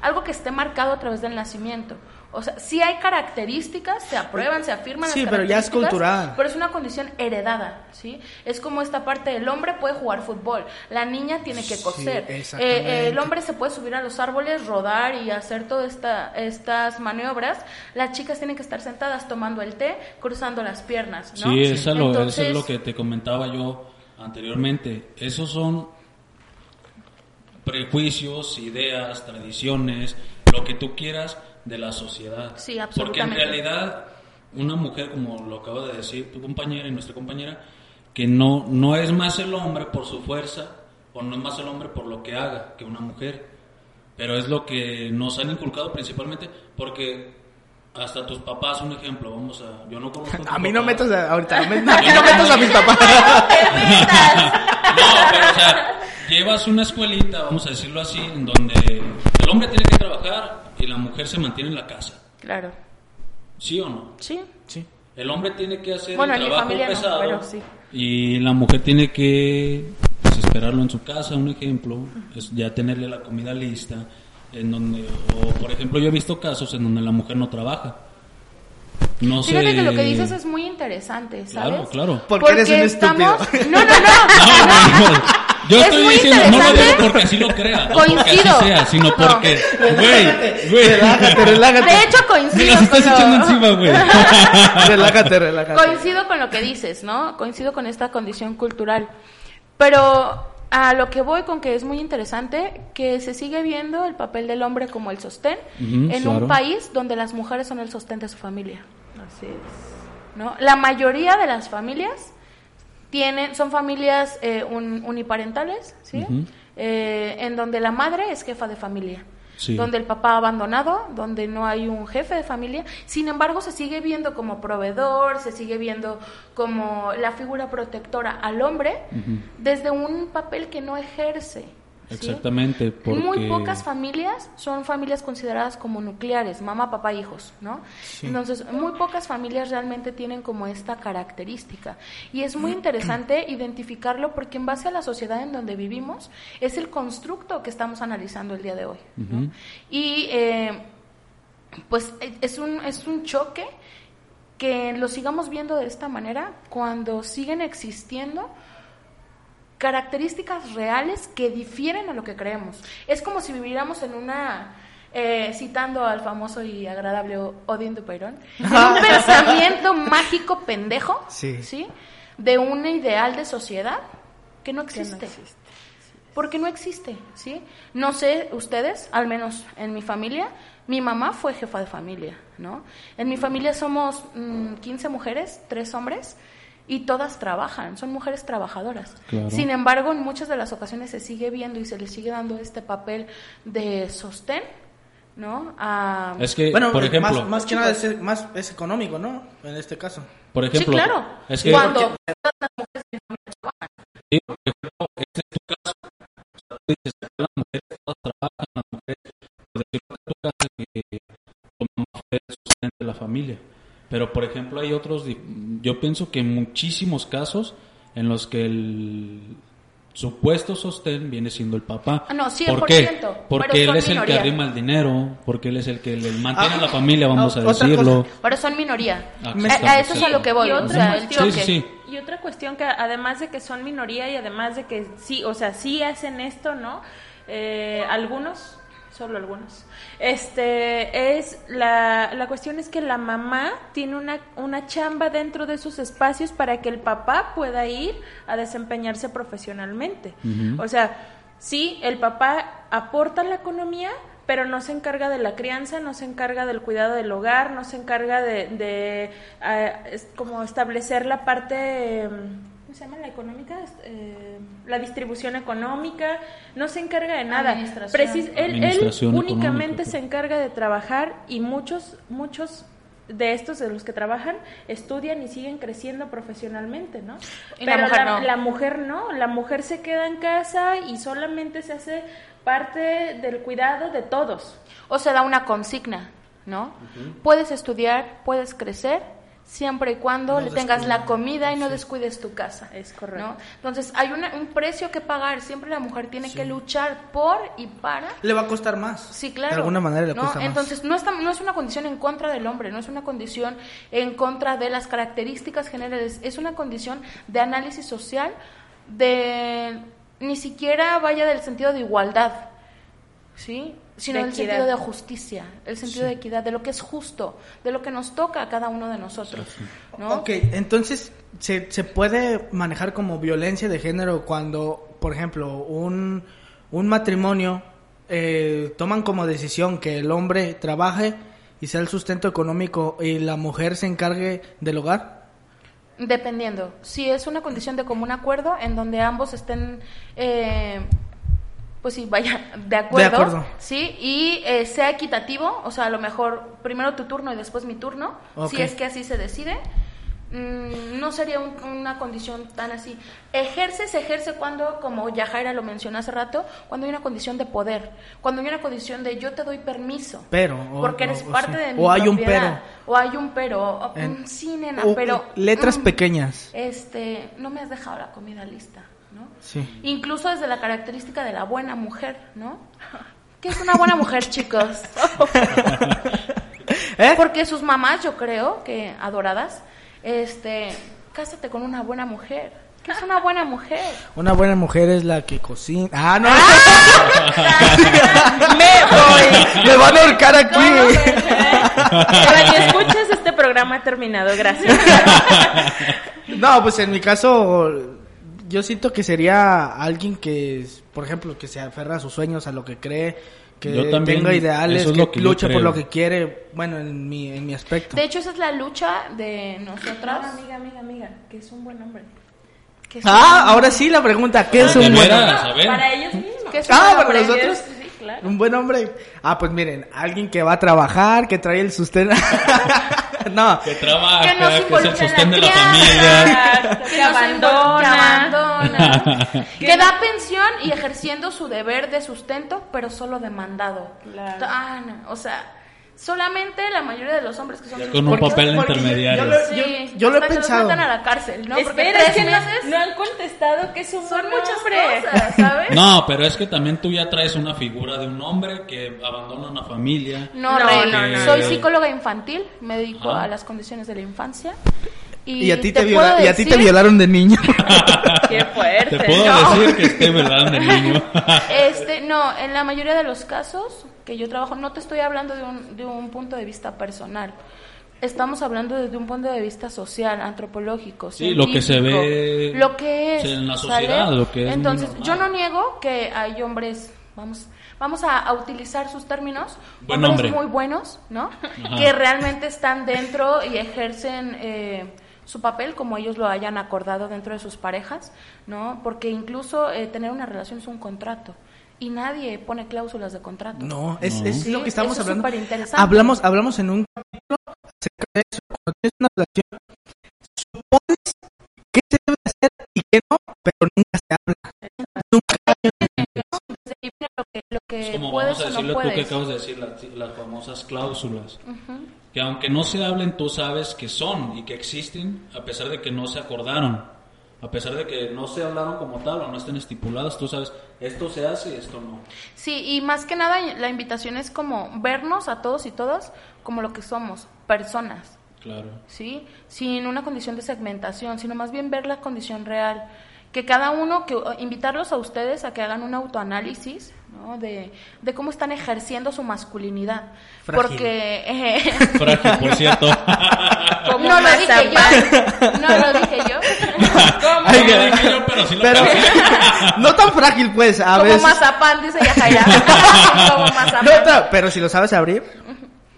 algo que esté marcado a través del nacimiento. O sea, sí hay características, se aprueban, se afirman Sí, las pero ya es cultural. Pero es una condición heredada, ¿sí? Es como esta parte del hombre puede jugar fútbol, la niña tiene que Sí, coser, eh, eh, el hombre se puede subir a los árboles, rodar y hacer todas esta, estas maniobras, las chicas tienen que estar sentadas tomando el té, cruzando las piernas, ¿no? Sí, eso, es lo- eso es lo que te comentaba yo anteriormente. Esos son prejuicios, ideas, tradiciones, lo que tú quieras de la sociedad. Sí, Porque en absolutamente. realidad una mujer, como lo acaba de decir tu compañera y nuestra compañera, que no, no es más el hombre por su fuerza o no es más el hombre por lo que haga que una mujer. Pero es lo que nos han inculcado principalmente porque hasta tus papás, un ejemplo, vamos a... Yo no conozco... tus A mí no metas a- ahorita, no, me- aquí no metas a mis papás. No, pero o sea, llevas una escuelita, vamos a decirlo así, en donde el hombre tiene que trabajar y la mujer se mantiene en la casa. Claro. ¿Sí o no? Sí. Sí. El hombre tiene que hacer Bueno, el trabajo familia no, pesado pero sí. y la mujer tiene que pues, esperarlo en su casa, un ejemplo, es ya tenerle la comida lista, en donde, o por ejemplo, yo he visto casos en donde la mujer no trabaja. No Fíjate sé. que lo que dices es muy interesante, ¿sabes? Claro, claro. Porque eres un estúpido. estamos... No, no, no. Yo Es estoy muy diciendo, no lo digo interesante. porque así lo crea, o porque así sea, sino No. porque, güey, güey, Relájate, relájate. De hecho, me coincido las estás con lo- echando encima, güey. relájate, relájate. Coincido con lo que dices, ¿no? Coincido con esta condición cultural. Pero a lo que voy con que es muy interesante que se sigue viendo el papel del hombre como el sostén Ujú, en claro. un país donde las mujeres son el sostén de su familia, Así es. ¿no? La mayoría de las familias tienen son familias eh, un- uniparentales, ¿sí? Eh, en donde la madre es jefa de familia. Sí. Donde el papá abandonado, donde no hay un jefe de familia, sin embargo se sigue viendo como proveedor, se sigue viendo como la figura protectora al hombre desde un papel que no ejerce. ¿Sí? Exactamente, porque... Muy pocas familias son familias consideradas como nucleares, mamá, papá, hijos, ¿no? Entonces, muy pocas familias realmente tienen como esta característica. Y es muy interesante identificarlo porque en base a la sociedad en donde vivimos, es el constructo que estamos analizando el día de hoy. ¿no? Y eh, pues e- es un, es un choque que lo sigamos viendo de esta manera cuando siguen existiendo características reales que difieren a lo que creemos. Es como si viviéramos en una, eh, citando al famoso y agradable Odín Dupeirón, en un pensamiento mágico pendejo, Sí. De un ideal de sociedad que no Que no existe. existe. Porque no existe, ¿sí? No sé, ustedes, al menos en mi familia, mi mamá fue jefa de familia, ¿no? En mi familia somos mm, 15 mujeres, 3 hombres, y todas trabajan, son mujeres trabajadoras. Claro. Sin embargo, en muchas de las ocasiones se sigue viendo y se le sigue dando este papel de sostén, ¿no? A- Es que, Bueno, por ejemplo, más, más que nada es, más, es económico, ¿no? En este caso. por ejemplo, sí, claro. es que, Cuando Sí, por ejemplo, este es tu caso. O sea, tú dices, las mujeres todas trabajan, las mujeres, por decirlo en tu caso, que el sustento de la familia. Pero, por ejemplo, hay otros, yo pienso que muchísimos casos en los que el supuesto sostén viene siendo el papá. Ah, no, ¿Por qué? 100%, Porque él es el que arrima el dinero, porque él es el que le mantiene Ah, a la familia, vamos ah, a decirlo. cosa. pero son minoría. Ah, A, a eso es a lo que voy, Y o otra sea, cuestión- choque. Sí, sí, sí. Y otra cuestión que además de que son minoría y además de que sí, o sea, sí hacen esto, ¿no? Eh, algunos, solo algunos. Este es la, la cuestión es que la mamá tiene una, una chamba dentro de sus espacios para que el papá pueda ir a desempeñarse profesionalmente. O sea, sí, el papá aporta la economía, pero no se encarga de la crianza, no se encarga del cuidado del hogar, no se encarga de, de ah, como establecer la parte, ¿cómo se llama? La económica, eh, la distribución económica, no se encarga de nada. Administración. Precis- él, únicamente económica, se encarga de trabajar y muchos, muchos de estos de los que trabajan estudian y siguen creciendo profesionalmente, ¿no? Y la mujer no. la mujer no, la mujer se queda en casa y solamente se hace parte del cuidado de todos. O se da una consigna, ¿no? Puedes estudiar, puedes crecer, siempre y cuando le tengas la comida y no descuides tu casa. Es correcto. ¿no? Entonces, hay una- un precio que pagar. Siempre la mujer tiene que luchar por y para. Le va a costar más. Sí, claro. De alguna manera le ¿no? cuesta más. Entonces, no, está, no es una condición en contra del hombre, no es una condición en contra de las características generales, es una condición de análisis social, de ni siquiera vaya del sentido de igualdad, ¿sí? Sino equidad. sentido de justicia, el sentido de equidad, de lo que es justo, de lo que nos toca a cada uno de nosotros, ¿no? Ok, entonces ¿se, se puede manejar como violencia de género cuando, por ejemplo, un, un matrimonio eh, toman como decisión que el hombre trabaje y sea el sustento económico y la mujer se encargue del hogar? Dependiendo. Si es una condición de común acuerdo en donde ambos estén, eh, pues sí, vaya, de acuerdo. acuerdo. Sí, y eh, sea equitativo, o sea, a lo mejor primero tu turno y después mi turno, si es que así se decide. mm, no sería un- una condición tan así. Ejerce, se ejerce cuando, como Yajaira lo mencionó hace rato, cuando hay una condición de poder, cuando hay una condición de yo te doy permiso. Pero, o- porque eres o- o parte sí. de mi O hay un propiedad, O hay un pero. o, En- sí, nena, o- pero. letras mm, pequeñas. Este, no me has dejado la comida lista, ¿no? Sí. Incluso desde la característica de la buena mujer, ¿no? ¿Qué es una buena mujer, chicos? ¿Eh? Porque sus mamás, yo creo que adoradas, este, cásate con una buena mujer. ¿Qué es una buena mujer? Una buena mujer es la que cocina. Ah, no. Me voy. Me van a ahorcar aquí. Radio escuchas, este programa ha terminado, gracias. No, pues en mi caso, yo siento que sería alguien que, por ejemplo, que se aferra a sus sueños, a lo que cree, que Yo también, tenga ideales, es que, luche por lo que quiere, bueno, en mi, en mi aspecto. De hecho, esa es la lucha de nosotras. amiga, amiga, amiga, que es un buen hombre. que es Ah, ahora sí la pregunta, ¿qué es un buen hombre? Para ellos mismos. es Ah, para nosotros. Sí, claro. Un buen hombre. Ah, pues miren, alguien que va a trabajar, que trae el sustento. no, Que trabaja, Que que, nos es involucra el en la la familia. Que que no se abandona. que abandona, que da pensión y ejerciendo su deber de sustento, pero solo demandado. Claro. Ah, no, o sea, solamente la mayoría de los hombres que son con un porque- papel porque yo- intermediario. yo lo- Sí, yo- yo lo he que pensado. A la cárcel, ¿no? Espera, es que no, meses no han contestado que son buen muchas cosas, ¿sabes? No, pero es que también tú ya traes una figura de un hombre que abandona una familia. No, No, Rey, no, no, soy psicóloga infantil, me dedico Ajá. a las condiciones de la infancia. y a ti te, puedo viola- y a ti te violaron de niño. Qué fuerte. Te puedo No. decir que esté verdad de niño. Este, no, en la mayoría de los casos que yo trabajo, no te estoy hablando de un, de un punto de vista personal. Estamos hablando desde un punto de vista social, antropológico, Sí, lo que se ve lo que es en la ¿sale? sociedad, lo que es Entonces, yo no niego que hay hombres, vamos, vamos a, a utilizar sus términos, Buen hombres hombre. muy buenos, ¿no? Ajá. Que realmente están dentro y ejercen eh, su papel como ellos lo hayan acordado dentro de sus parejas, ¿no? Porque incluso eh, tener una relación es un contrato y nadie pone cláusulas de contrato. No, es, No. es Sí, lo que estamos eso es hablando. superinteresante. Hablamos, hablamos en un capítulo acerca de eso. Cuando tienes una relación, supones qué se debe hacer y qué no, pero nunca se habla. Nunca lo que, lo que Es como puedes vamos a o decirle no tú que acabas de decir, las, las famosas cláusulas. Que aunque no se hablen, tú sabes que son y que existen, a pesar de que no se acordaron. A pesar de que no se hablaron como tal o no estén estipuladas, tú sabes, esto se hace y esto no. Sí, y más que nada la invitación es como vernos a todos y todas como lo que somos, personas. Claro. ¿sí? Sin una condición de segmentación, sino más bien ver la condición real. Que cada uno, que invitarlos a ustedes a que hagan un autoanálisis ¿no? de, de cómo están ejerciendo su masculinidad. Frágil. Porque eh, Frágil, por cierto. No lo dije yo, no lo dije yo, ¿Cómo? Ay, No lo dije yo, pero sí lo Pero pensé. no tan frágil, pues, a como veces. mazapán, dice Yajaira, como No mazapán. pero si lo sabes abrir,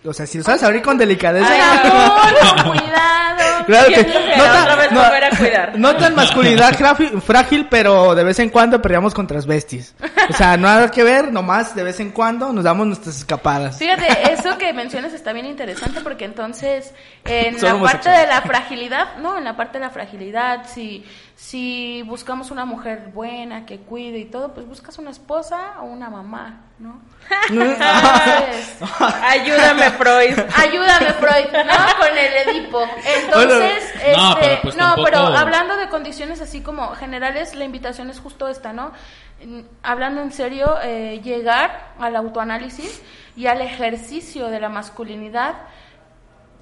o sea, si lo sabes abrir con delicadeza. Ay, amor, con cuidado. Claro que no tan, otra vez no- volver a cuidar. no tan masculinidad frágil, pero de vez en cuando peleamos con transvestis. O sea, nada que ver, nomás de vez en cuando nos damos nuestras escapadas. Fíjate, eso que mencionas está bien interesante porque entonces en Son la parte de la fragilidad, no, en la parte de la fragilidad, si, si buscamos una mujer buena, que cuide y todo, pues buscas una esposa o una mamá, ¿no? Entonces, Ayúdame, Freud. ayúdame Freud, ¿no? Con el Edipo. Entonces, No, este, pero pues no, tampoco- pero hablando de condiciones así como generales, la invitación es justo esta, ¿no? Mm, Hablando en serio, eh, llegar al autoanálisis y al ejercicio de la masculinidad,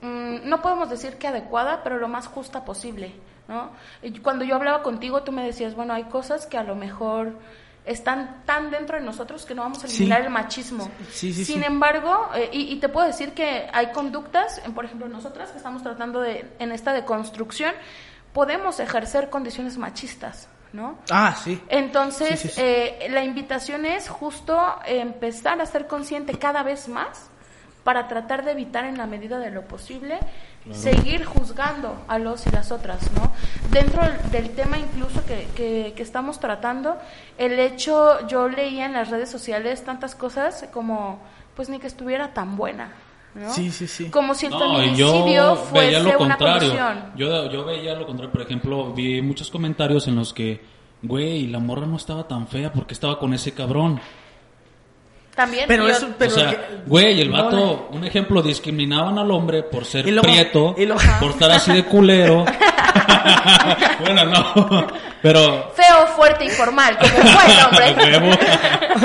mm, no podemos decir que adecuada, pero lo más justa posible, ¿no? Cuando yo hablaba contigo, tú me decías, bueno, hay cosas que a lo mejor están tan dentro de nosotros que no vamos a Sí. eliminar el machismo. Sí, sí, Sin embargo, eh, y, y te puedo decir que hay conductas, en, por ejemplo, nosotras que estamos tratando de, en esta deconstrucción, podemos ejercer condiciones machistas. ¿no? Ah, sí. Entonces, eh, la invitación es justo empezar a ser consciente cada vez más para tratar de evitar en la medida de lo posible seguir juzgando a los y las otras, ¿no? Dentro del, tema incluso que, que, que estamos tratando, el hecho, yo leía en las redes sociales tantas cosas como, pues ni que estuviera tan buena, ¿no? Sí, sí, sí. Como si el No, feminicidio yo veía fuese lo una condición. Yo, yo veía lo contrario. Por ejemplo, vi muchos comentarios en los que, güey, la morra no estaba tan fea porque estaba con ese cabrón. También, Pero yo- eso, pero o sea, güey, el no, vato, un ejemplo, discriminaban al hombre por ser Y luego- prieto, y luego- por estar así de culero. bueno, no, pero... feo, fuerte y formal, como un buen hombre.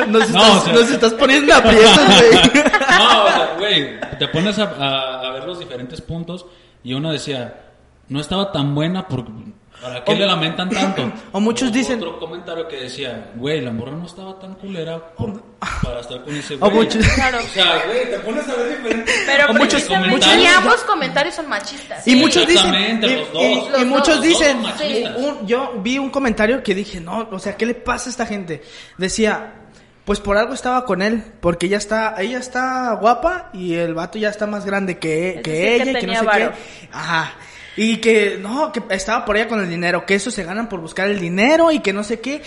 No, o sea- nos estás poniendo aprietos, güey. No, o sea, güey, te pones a, a- a ver los diferentes puntos y uno decía, no estaba tan buena por... ¿Para qué O- le lamentan tanto? o muchos dicen- Otro comentario que decía, güey, la morra no estaba tan culera por- para estar con ese O güey. muchos- Claro. O sea, güey, te pones a ver diferentes... Pero O muchos- muchos- y ambos comentarios son machistas. Y muchos dicen, los dos. y- Los y muchos dos dicen, un- yo vi un comentario que dije, no, o sea, ¿qué le pasa a esta gente? Decía, pues por algo estaba con él, porque ella está, ella está guapa y el vato ya está más grande que, que decir, que ella y que no sé varo. qué. Ajá. Y que, no, que estaba por ella con el dinero, que eso se ganan por buscar el dinero y que no sé qué.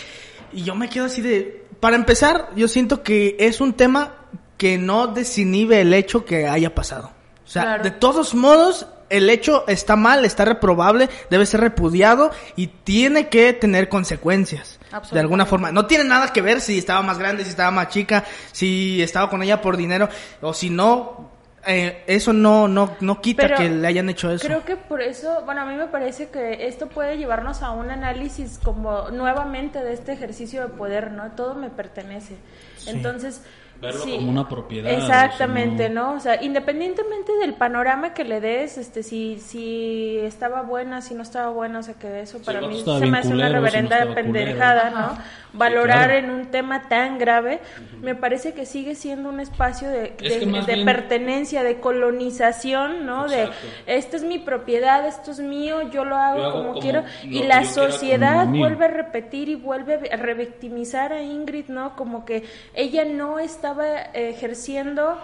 Y yo me quedo así de, para empezar, yo siento que es un tema que no desinhibe el hecho que haya pasado. O sea, Claro. de todos modos, el hecho está mal, está reprobable, debe ser repudiado y tiene que tener consecuencias. De alguna forma. No tiene nada que ver si estaba más grande, si estaba más chica, si estaba con ella por dinero o si no. Eh, eso no, no, no quita Pero que le hayan hecho eso. Creo que por eso, bueno, a mí me parece que esto puede llevarnos a un análisis como nuevamente de este ejercicio de poder, ¿no? Todo me pertenece. Entonces, Verlo sí, como una propiedad, Exactamente, o sea, no- ¿no? O sea, independientemente del panorama que le des, este, si, si estaba buena, si no estaba buena, o sea, que eso para vato mí se me hace una culero, si no reverenda pendejada, culero. ¿no? Valorar claro. en un tema tan grave, me parece que sigue siendo un espacio de, Es de- que más de bien- pertenencia, de colonización, ¿no? Exacto. De esta es mi propiedad, esto es mío, yo lo hago, Yo hago como, como quiero. Y la sociedad vuelve a repetir y vuelve a revictimizar a Ingrid, ¿no? Como que ella no estaba ejerciendo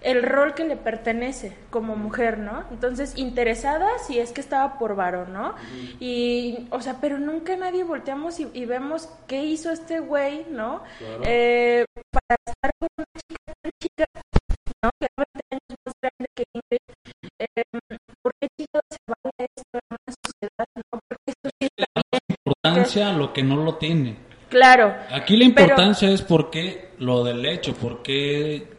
el rol que le pertenece como mujer, ¿no? Entonces, interesada si es que estaba por varón, ¿no? Y, o sea, pero nunca nadie volteamos y, y vemos qué hizo este güey, ¿no? Eh, para estar con una chica tan chica, ¿no? Que es 20 años más grande que Ingrid. Eh, ¿Por qué chicos se vale esto en una sociedad, no? Porque esto sí está bien. importancia a lo que no lo tiene. Claro. Aquí la Pero- importancia es por qué lo del hecho, por qué...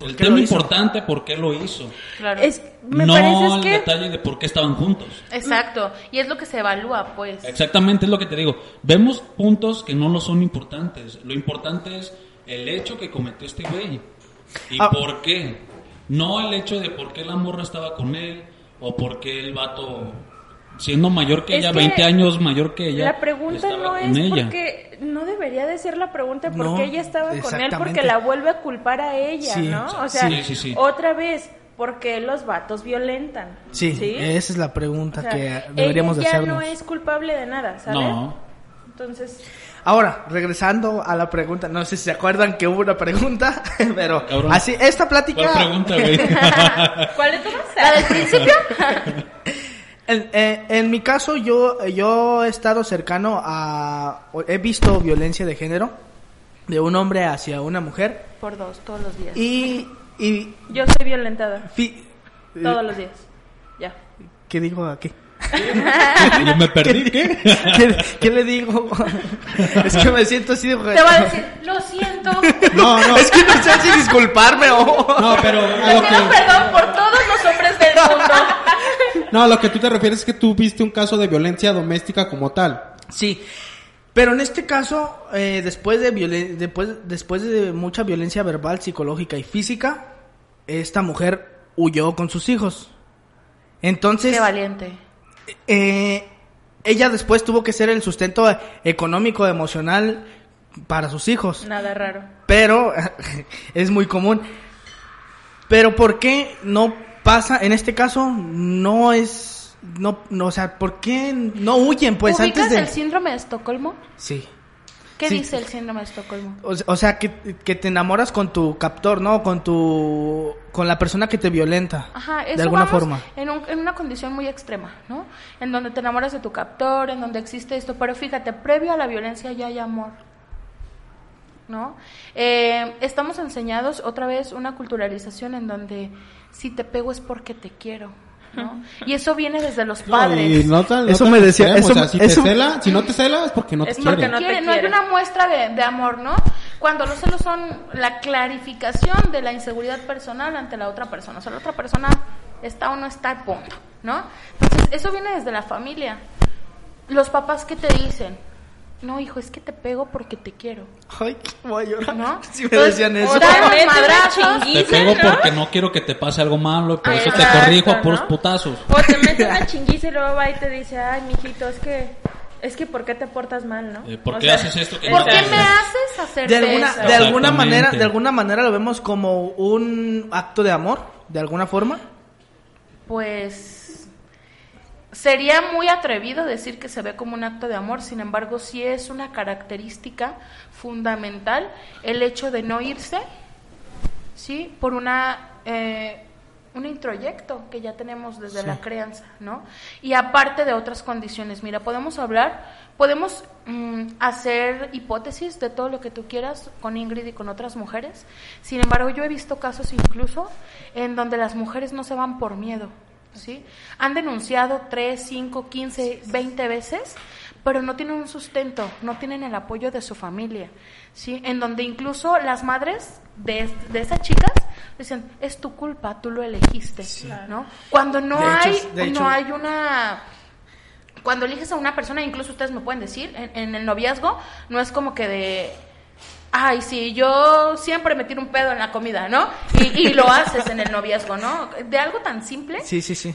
El tema importante, por qué lo hizo. Claro. Es, me no parece el que detalle de por qué estaban juntos. Exacto. Y es lo que se evalúa, pues. Exactamente es lo que te digo. Vemos puntos que no lo son importantes. Lo importante es el hecho que cometió este güey. ¿Y Ah. por qué? No el hecho de por qué la morra estaba con él o por qué el vato, siendo mayor que Es ella, que 20 años mayor que ella, la pregunta no con es ella. porque no debería de ser la pregunta porque No, ella estaba con él porque la vuelve a culpar a ella, Sí. ¿no? O sea, Sí, sí, sí. otra vez porque los vatos violentan. Sí, esa es la pregunta O sea, que deberíamos de ella ya hacernos. no es culpable de nada, ¿sabes? No. Entonces, Ahora, regresando a la pregunta, no sé si se acuerdan que hubo una pregunta, pero Cabrón. así, esta plática... ¿Cuál pregunta, güey? ¿cuál de todas? ¿La del principio? En, eh, en mi caso, yo, yo he estado cercano a... He visto violencia de género de un hombre hacia una mujer Por dos, todos los días. y... y Yo soy violentada fi- todos los días. Ya. ¿Qué digo aquí? Yo me perdí, ¿qué? ¿Qué, qué le digo? es que me siento así de... Te va a decir, lo siento. No, no, Es que no sé si disculparme o... no, pero Te pido que, perdón por todos los hombres del mundo. No, a lo que tú te refieres es que tú viste un caso de violencia doméstica como tal. Sí, pero en este caso, eh, después de violen- después, después de mucha violencia verbal, psicológica y física, esta mujer huyó con sus hijos. Entonces, Qué valiente. eh, ella después tuvo que ser el sustento económico, emocional para sus hijos. Nada raro. Pero es muy común. Pero ¿por qué no pasa? En este caso no es no, no, o sea, ¿por qué no huyen? Pues ¿Ubicas antes de... el síndrome de Estocolmo? Sí. ¿Qué Sí. dice el síndrome de Estocolmo? O, o sea, que, que te enamoras con tu captor, ¿no? Con tu... Con la persona que te violenta. Ajá, eso de alguna vamos forma. En, un- en una condición muy extrema, ¿no? En donde te enamoras de tu captor, en donde existe esto, pero fíjate, previo a la violencia ya hay amor, ¿no? Eh, estamos enseñados otra vez una culturalización en donde si te pego es porque te quiero, ¿no? Y eso viene desde los padres. Y no tan- no Eso me decía- eso- o sea, si eso- te cela, si no te cela es porque no Es te porque quiere. no te quiere, no hay una muestra de, de amor, ¿no? Cuando los celos son la clarificación de la inseguridad personal ante la otra persona. O sea, la otra persona está o no está, punto, ¿no? Entonces, eso viene desde la familia. Los papás que te dicen, no, hijo, es que te pego porque te quiero, Ay, voy a llorar. ¿no? Si me Entonces, decían eso. o Te pego ¿no? porque no quiero que te pase algo malo y por eso te corrijo a ¿no? puros putazos. O te mete una chinguiza y luego va y te dice, ay, mijito, es que, es que, ¿por qué te portas mal, no? Eh, ¿por O qué sea, haces esto que ¿Por no qué me haces hacer de alguna, eso? de alguna manera, de alguna manera lo vemos como un acto de amor, de alguna forma. Pues sería muy atrevido decir que se ve como un acto de amor, sin embargo, sí es una característica fundamental el hecho de no irse, ¿sí? Por una, eh, un introyecto que ya tenemos desde la crianza, ¿no? Y aparte de otras condiciones, mira, podemos hablar, podemos mm, hacer hipótesis de todo lo que tú quieras con Ingrid y con otras mujeres, sin embargo, yo he visto casos incluso en donde las mujeres no se van por miedo, ¿sí? Han denunciado 3, 5, 15, 20 veces, pero no tienen un sustento, no tienen el apoyo de su familia, ¿sí? En donde incluso las madres de, de esas chicas dicen, es tu culpa, tú lo elegiste, ¿no? Cuando no De hecho, hay, no hay una cuando eliges a una persona, incluso ustedes me pueden decir, en, en el noviazgo, no es como que de, ay, sí, yo siempre me tiro un pedo en la comida, ¿no? Y, y lo haces en el noviazgo, ¿no? De algo tan simple, Sí, sí, sí.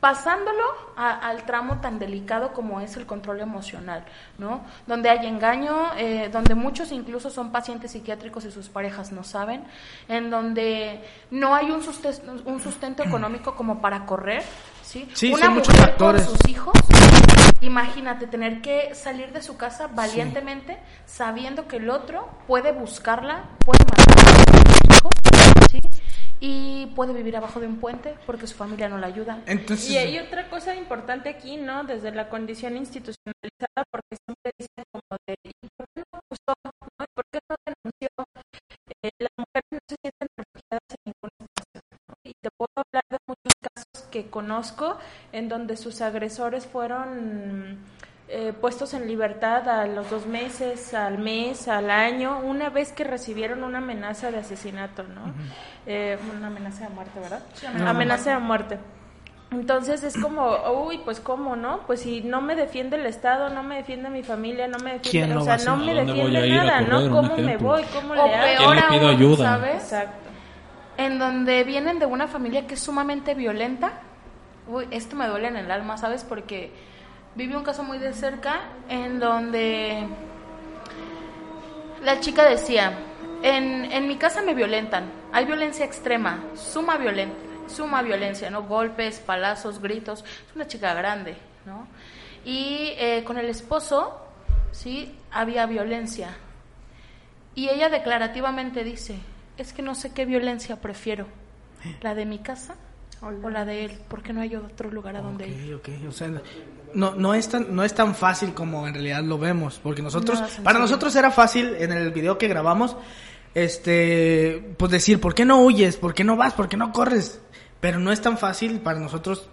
pasándolo a- al tramo tan delicado como es el control emocional, ¿no? Donde hay engaño, eh, donde muchos incluso son pacientes psiquiátricos y sus parejas no saben, en donde no hay un sustento, un sustento económico como para correr, ¿sí? Sí, Una son muchos mujer factores. con sus hijos, imagínate tener que salir de su casa valientemente, sabiendo que el otro puede buscarla, puede matar a sus hijos, ¿sí? Y puede vivir abajo de un puente porque su familia no la ayuda. Entonces, Y hay otra cosa importante aquí, ¿no? Desde la condición institucionalizada, porque siempre dicen como de, ¿y por qué no acusó? ¿no? ¿Y por qué no denunció? Eh, las que conozco en donde sus agresores fueron eh, puestos en libertad a los dos meses, al mes, al año, una vez que recibieron una amenaza de asesinato, ¿no? Eh, una amenaza de muerte, ¿verdad? amenaza de muerte. Entonces es como, uy, pues cómo, ¿no? Pues si no me defiende el Estado, no me defiende mi familia, no me ¿Quién defiende, o sea, no me ¿A dónde voy defiende nada? ¿no? ¿Cómo me voy? ¿Cómo O le hago? peor le pido aún, ayuda? ¿sabes? Exacto. En donde vienen de una familia que es sumamente violenta. Uy, esto me duele en el alma, ¿sabes? Porque viví un caso muy de cerca en donde la chica decía, en, en mi casa me violentan, hay violencia extrema, suma violencia, suma violencia, ¿no? Golpes, palazos, gritos. Es una chica grande, ¿no? Y eh, con el esposo, ¿sí? Había violencia. Y ella declarativamente dice, es que no sé qué violencia prefiero, la de mi casa o la de él, porque no hay otro lugar a donde ir. Ok, ok, o sea, no, no, es tan, no es tan fácil como en realidad lo vemos, porque nosotros, No, para nosotros era fácil en el video que grabamos, este, pues decir, ¿por qué no huyes? ¿Por qué no vas? ¿Por qué no corres? Pero no es tan fácil para nosotros,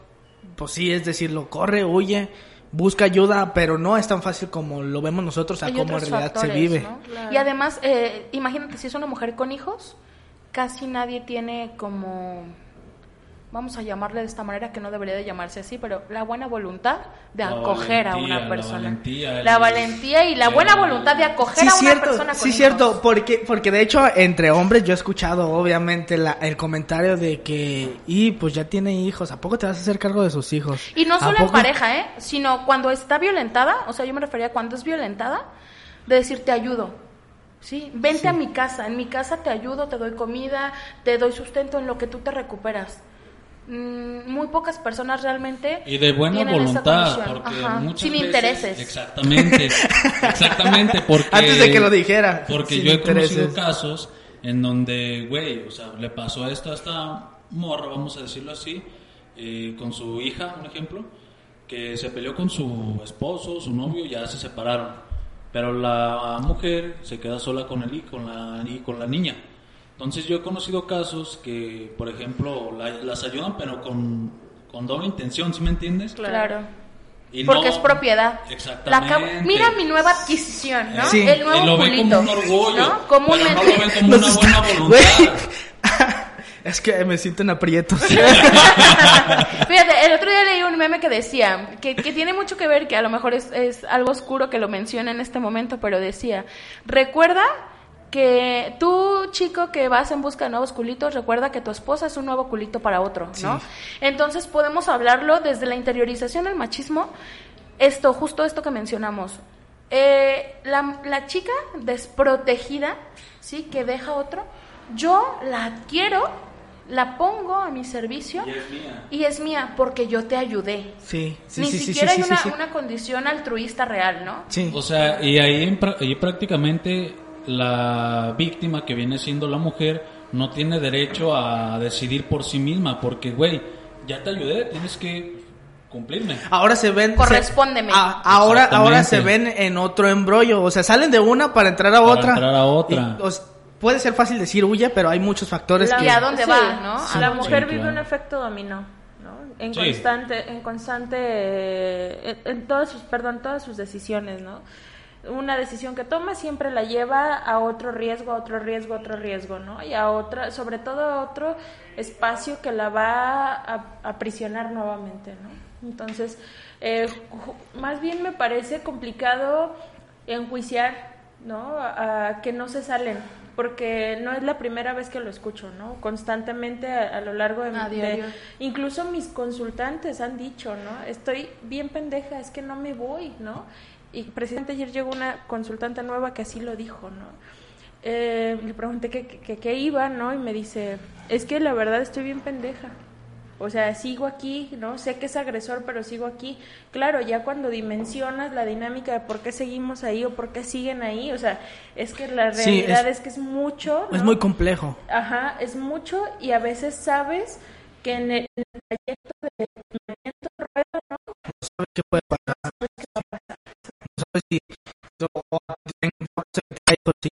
pues sí, es decirlo, corre, huye, busca ayuda, pero no es tan fácil como lo vemos nosotros a Hay cómo en realidad se vive. ¿no? Y además, eh, imagínate, si es una mujer con hijos, casi nadie tiene como, vamos a llamarle de esta manera, que no debería de llamarse así, pero la buena voluntad de La acoger a una la persona. valentía, La valentía y la buena voluntad de acoger Sí, a una cierto, persona con sí, hijos. cierto, porque, porque de hecho entre hombres yo he escuchado obviamente la- el comentario de que, y pues ya tiene hijos, ¿a poco te vas a hacer cargo de sus hijos? Y no ¿A solo en pareja, ¿eh? Sino cuando está violentada, o sea, yo me refería a cuando es violentada, de decir te ayudo. ¿Sí? Vente a mi casa, en mi casa te ayudo, te doy comida, te doy sustento en lo que tú te recuperas. Mm, muy pocas personas realmente Y de buena voluntad, porque Ajá, muchas sin veces- intereses. Exactamente, exactamente, porque... Antes de que lo dijera. Porque sin yo he conocido casos en donde, güey, o sea, le pasó esto a esta morra, vamos a decirlo así, eh, con su hija, un ejemplo, que se peleó con su esposo, su novio, ya se separaron. Pero la mujer se queda sola con el con la, y con la niña. Entonces yo he conocido casos que, por ejemplo, la- las ayudan, pero con, con doble intención, ¿sí me entiendes? Claro. Y Porque no- es propiedad. Exactamente. La mira mi nueva adquisición, ¿no? Sí. El nuevo y lo ven culito. como un orgullo, ¿no? pero Comúnmente. no lo ven como Nos una está- buena voluntad. Es que me siento en aprietos. Fíjate, el otro día leí un meme que decía, que, que tiene mucho que ver, que a lo mejor es, es algo oscuro que lo menciona en este momento, pero decía, recuerda que tú, chico, que vas en busca de nuevos culitos, recuerda que tu esposa es un nuevo culito para otro, ¿no? Entonces podemos hablarlo desde la interiorización del machismo, esto, justo esto que mencionamos. Eh, la, la chica desprotegida, ¿sí? Que deja a otro, yo la adquiero, la pongo a mi servicio Y es mía. y es mía porque yo te ayudé. Sí, sí, Ni sí, siquiera sí, hay sí, una, sí. una condición altruista real, ¿no? Sí. O sea, y ahí, ahí prácticamente la víctima que viene siendo la mujer no tiene derecho a decidir por sí misma, porque, güey, ya te ayudé, tienes que cumplirme. Ahora se ven. Correspóndeme. se- a- ahora, Exactamente. ahora se ven en otro embrollo. O sea, salen de una para entrar a Para otra. entrar a otra. Y, o sea, puede ser fácil decir huye, pero hay muchos factores La- que. ¿Y a dónde Sí, va, no? sí. ¿A La mujer Sí, vive claro. un efecto dominó, ¿no? En Sí. constante, en constante, eh, en, en todas sus, perdón, todas sus decisiones, ¿no? Una decisión que toma siempre la lleva a otro riesgo, a otro riesgo, a otro riesgo, ¿no? Y a otra, sobre todo a otro espacio que la va a, a aprisionar nuevamente, ¿no? Entonces, eh, más bien me parece complicado enjuiciar, ¿no? A, que no se salen, porque no es la primera vez que lo escucho, ¿no? Constantemente a, a lo largo de, de- incluso mis consultantes han dicho, ¿no? Estoy bien pendeja, es que no me voy, ¿no? Y precisamente ayer llegó una consultante nueva que así lo dijo, ¿no? Eh, le pregunté qué que, que- qué iba, ¿no? Y me dice, es que la verdad estoy bien pendeja. O sea, sigo aquí, ¿no? Sé que es agresor, pero sigo aquí. Claro, ya cuando dimensionas la dinámica de por qué seguimos ahí o por qué siguen ahí, o sea, es que la Sí, realidad es- es, que es mucho. Es muy complejo. Ajá, es mucho y a veces sabes que en el, en el trayecto de ¿no? No sabes qué puede pasar. No sabes si.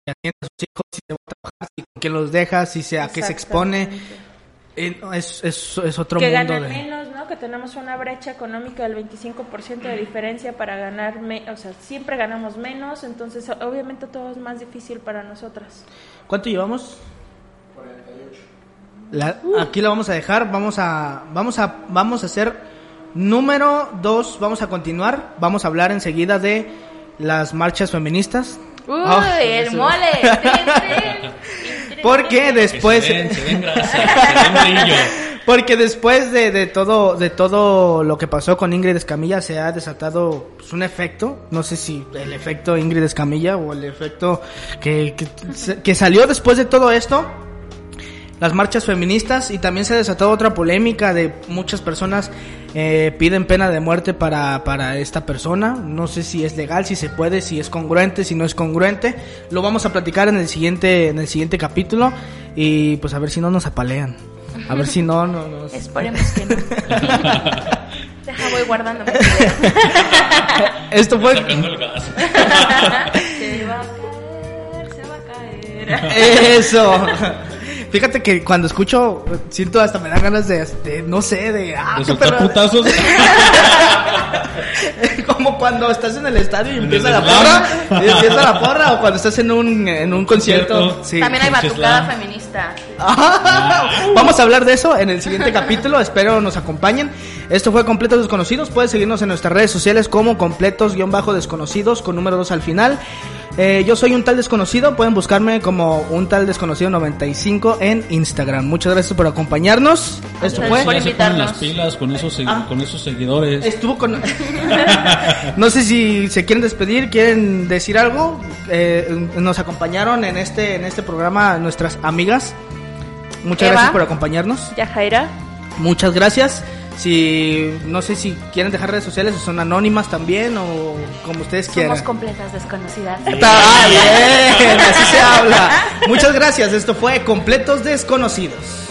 a sus hijos, si se va a trabajar, si con quién los deja, si se, a qué se expone. Eh, es, es, es otro que mundo. ganan de- menos, ¿no? Que tenemos una brecha económica del 25% de diferencia para ganar, me- o sea, siempre ganamos menos, entonces obviamente todo es más difícil para nosotras. ¿Cuánto llevamos? La- aquí lo vamos a dejar, vamos a, vamos a, vamos a hacer número dos, vamos a continuar, vamos a hablar enseguida de las marchas feministas. Uy, Ah, el eso. mole. Porque después, Que se ven, se ven grasa, se ven brillo. porque después de, de todo, de todo lo que pasó con Ingrid Escamilla se ha desatado pues, un efecto, no sé si el efecto Ingrid Escamilla o el efecto que, que, que salió después de todo esto, las marchas feministas y también se ha desatado otra polémica de muchas personas eh, piden pena de muerte para, para esta persona. No sé si es legal, si se puede, si es congruente, si no es congruente. Lo vamos a platicar en el siguiente, en el siguiente capítulo y pues a ver si no nos apalean. A ver si no, no nos... Esperemos que no. Deja, voy guardando. Esto fue... Se va a caer, se va a caer. Eso. Fíjate que cuando escucho, siento hasta me dan ganas de, de, no sé, de... Ah, De qué soltar perra. putazos. Como cuando estás en el estadio y En empieza la slam. porra, y empieza la porra, o cuando estás en un, en un concierto. Sí. También hay batucada slam. Vamos a hablar de eso en el siguiente capítulo. Espero nos acompañen. Esto fue Completos Desconocidos. Puedes seguirnos en nuestras redes sociales como Completos-Desconocidos con número 2 al final. Eh, yo soy un tal desconocido. Pueden buscarme como un tal desconocido 95 en Instagram. Muchas gracias por acompañarnos. Esto fue. por ponen las invitarnos. pilas con esos, Ah. con esos seguidores. Estuvo con. no sé si se quieren despedir, quieren decir algo. Eh, nos acompañaron en este en este programa nuestras amigas. Muchas Eva. gracias por acompañarnos. Yajaira, Muchas gracias. Si no sé si quieren dejar redes sociales o son anónimas también o como ustedes quieran. Somos completas desconocidas. Está bien, así se habla. Muchas gracias. Esto fue Completos Desconocidos.